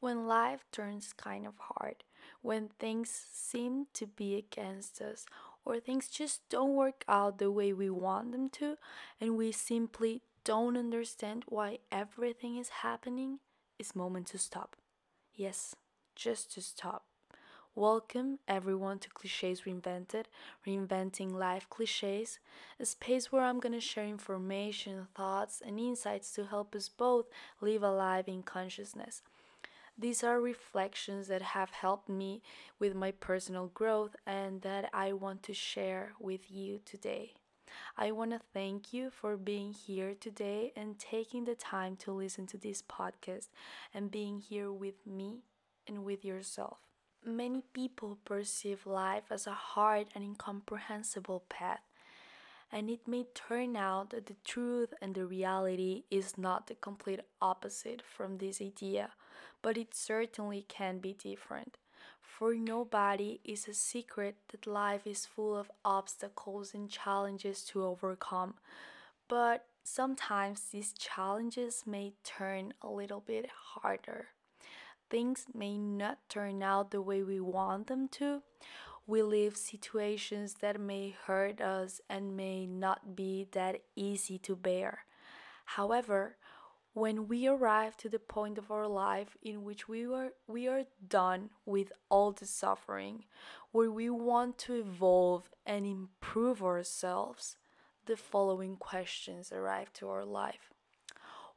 When life turns kind of hard, when things seem to be against us, or things just don't work out the way we want them to, and we simply don't understand why everything is happening, it's moment to stop. Yes, just to stop. Welcome everyone to Clichés Reinvented, reinventing life clichés, a space where I'm gonna share information, thoughts, and insights to help us both live alive in consciousness. These are reflections that have helped me with my personal growth and that I want to share with you today. I want to thank you for being here today and taking the time to listen to this podcast and being here with me and with yourself. Many people perceive life as a hard and incomprehensible path, and it may turn out that the truth and the reality is not the complete opposite from this idea, but it certainly can be different. For nobody is a secret that life is full of obstacles and challenges to overcome, but sometimes these challenges may turn a little bit harder. Things may not turn out the way we want them to, we live situations that may hurt us and may not be that easy to bear. However, when we arrive to the point of our life in which we are we are done with all the suffering, where we want to evolve and improve ourselves, the following questions arrive to our life.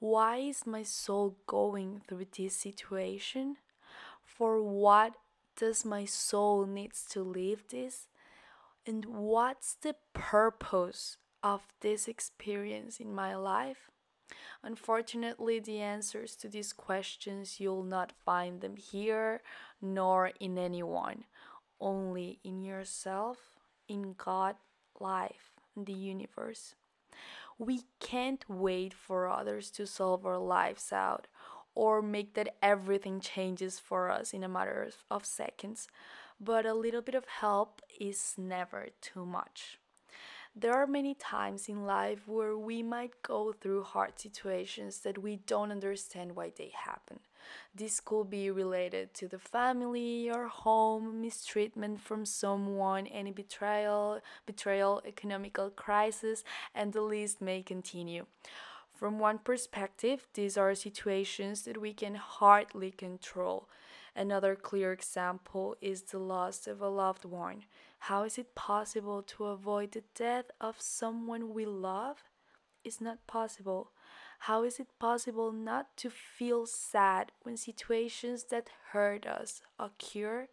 Why is my soul going through this situation? For what does my soul needs to live this? And what's the purpose of this experience in my life? Unfortunately, the answers to these questions you'll not find them here nor in anyone, only in yourself, in God, life, and the universe. We can't wait for others to solve our lives out or make that everything changes for us in a matter of seconds, but a little bit of help is never too much. There are many times in life where we might go through hard situations that we don't understand why they happen. This could be related to the family, your home, mistreatment from someone, any betrayal, betrayal, economical crisis, and the list may continue. From one perspective, these are situations that we can hardly control. Another clear example is the loss of a loved one. How is it possible to avoid the death of someone we love? It's not possible. How is it possible not to feel sad when situations that hurt us occur?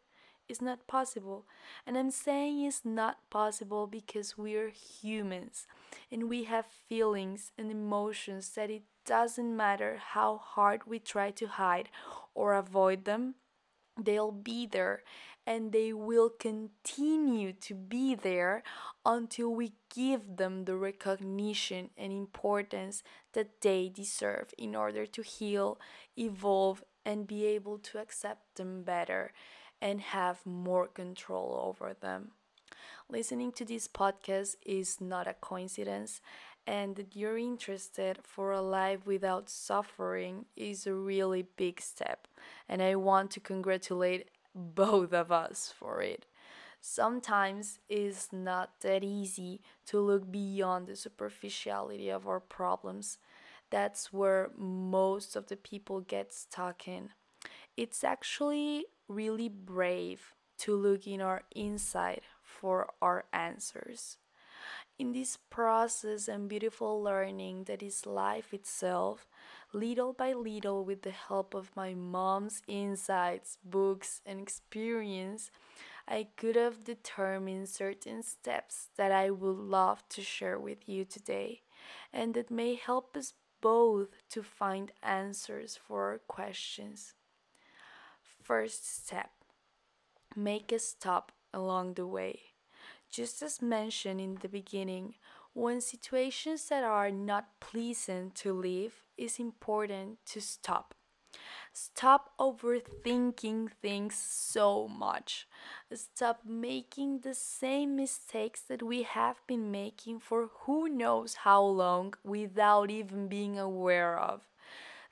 It's not possible. And I'm saying it's not possible because we're humans and we have feelings and emotions that it doesn't matter how hard we try to hide or avoid them, they'll be there and they will continue to be there until we give them the recognition and importance that they deserve in order to heal, evolve, and be able to accept them better and have more control over them. Listening to this podcast is not a coincidence, and that you're interested for a life without suffering is a really big step. And I want to congratulate both of us for it. Sometimes it's not that easy to look beyond the superficiality of our problems. That's where most of the people get stuck in. It's actually really brave to look in our inside for our answers. In this process and beautiful learning that is life itself, little by little, with the help of my mom's insights, books, and experience, I could have determined certain steps that I would love to share with you today and that may help us both to find answers for our questions. First step make a stop along the way. Just as mentioned in the beginning, when situations that are not pleasant to live, it's important to stop. Stop overthinking things so much. Stop making the same mistakes that we have been making for who knows how long without even being aware of.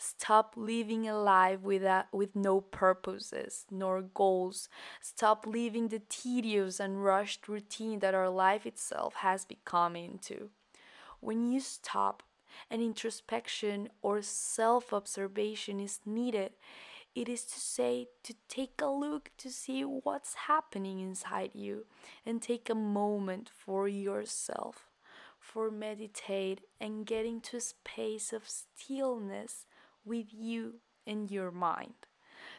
Stop living a life without, with no purposes nor goals. Stop living the tedious and rushed routine that our life itself has become into. When you stop, and introspection or self observation is needed, it is to say to take a look to see what's happening inside you and take a moment for yourself, for meditate and get into a space of stillness with you and your mind.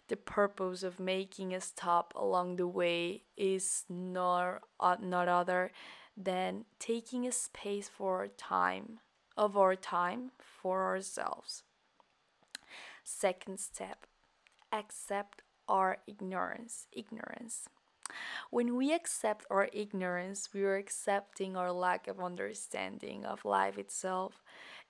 The purpose of making a stop along the way is not, uh, not other than taking a space for our time, of our time for ourselves. Second step, accept our ignorance. Ignorance. When we accept our ignorance, we are accepting our lack of understanding of life itself,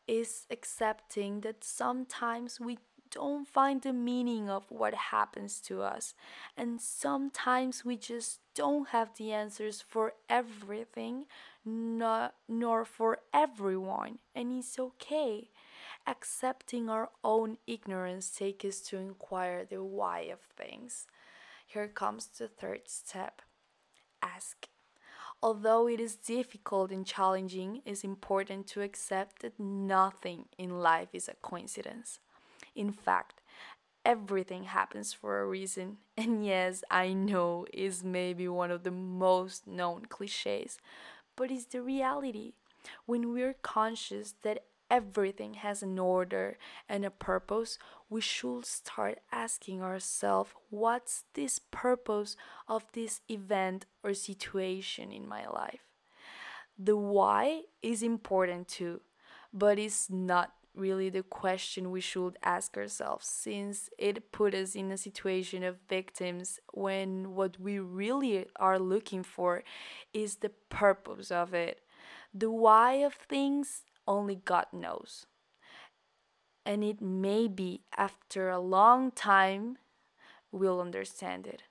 is accepting that sometimes we don't find the meaning of what happens to us, and sometimes we just don't have the answers for everything, not, nor for everyone, and it's okay. Accepting our own ignorance takes us to inquire the why of things. Here comes the third step ask. Although it is difficult and challenging, it is important to accept that nothing in life is a coincidence. In fact, everything happens for a reason. And yes, I know is maybe one of the most known cliches, but it's the reality. When we're conscious that everything has an order and a purpose, we should start asking ourselves what's this purpose of this event or situation in my life? The why is important too, but it's not really the question we should ask ourselves since it put us in a situation of victims when what we really are looking for is the purpose of it. The why of things only God knows. And it may be after a long time we'll understand it.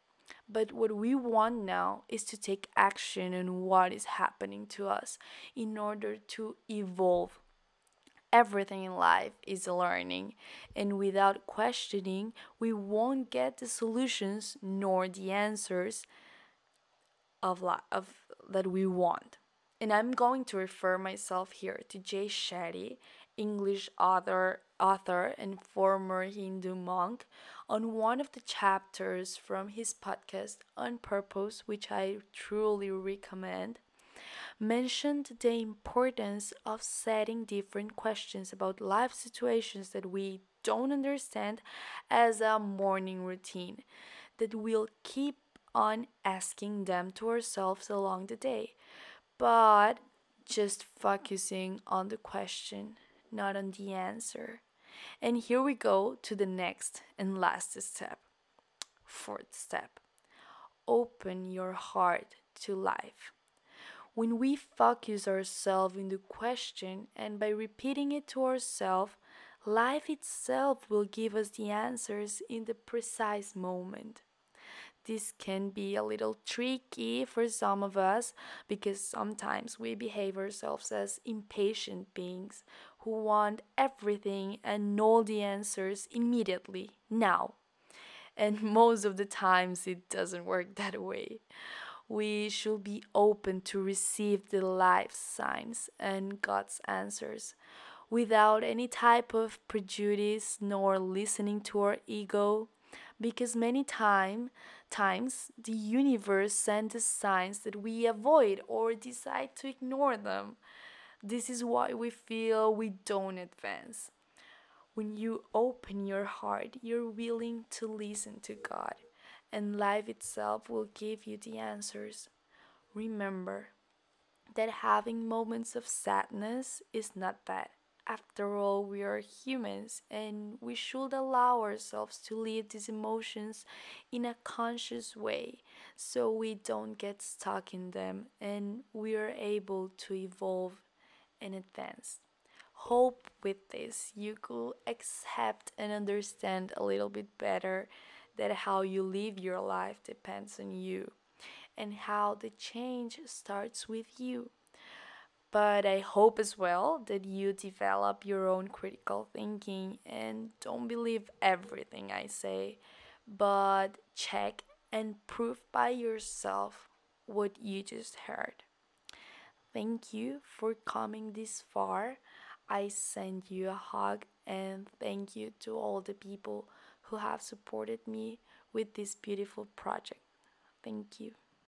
But what we want now is to take action on what is happening to us in order to evolve everything in life is learning and without questioning we won't get the solutions nor the answers of, of that we want and i'm going to refer myself here to jay shetty english author author and former hindu monk on one of the chapters from his podcast on purpose which i truly recommend mentioned the importance of setting different questions about life situations that we don't understand as a morning routine that we'll keep on asking them to ourselves along the day, but just focusing on the question, not on the answer. And here we go to the next and last step. Fourth step open your heart to life when we focus ourselves in the question and by repeating it to ourselves, life itself will give us the answers in the precise moment. This can be a little tricky for some of us because sometimes we behave ourselves as impatient beings who want everything and know the answers immediately, now. And most of the times it doesn't work that way we should be open to receive the life signs and God's answers without any type of prejudice nor listening to our ego because many time times the universe sends us signs that we avoid or decide to ignore them this is why we feel we don't advance when you open your heart you're willing to listen to god and life itself will give you the answers. Remember that having moments of sadness is not bad. After all, we are humans and we should allow ourselves to live these emotions in a conscious way so we don't get stuck in them and we are able to evolve and advance. Hope with this you could accept and understand a little bit better that how you live your life depends on you and how the change starts with you. But I hope as well that you develop your own critical thinking and don't believe everything I say, but check and prove by yourself what you just heard. Thank you for coming this far. I send you a hug and thank you to all the people who have supported me with this beautiful project. Thank you.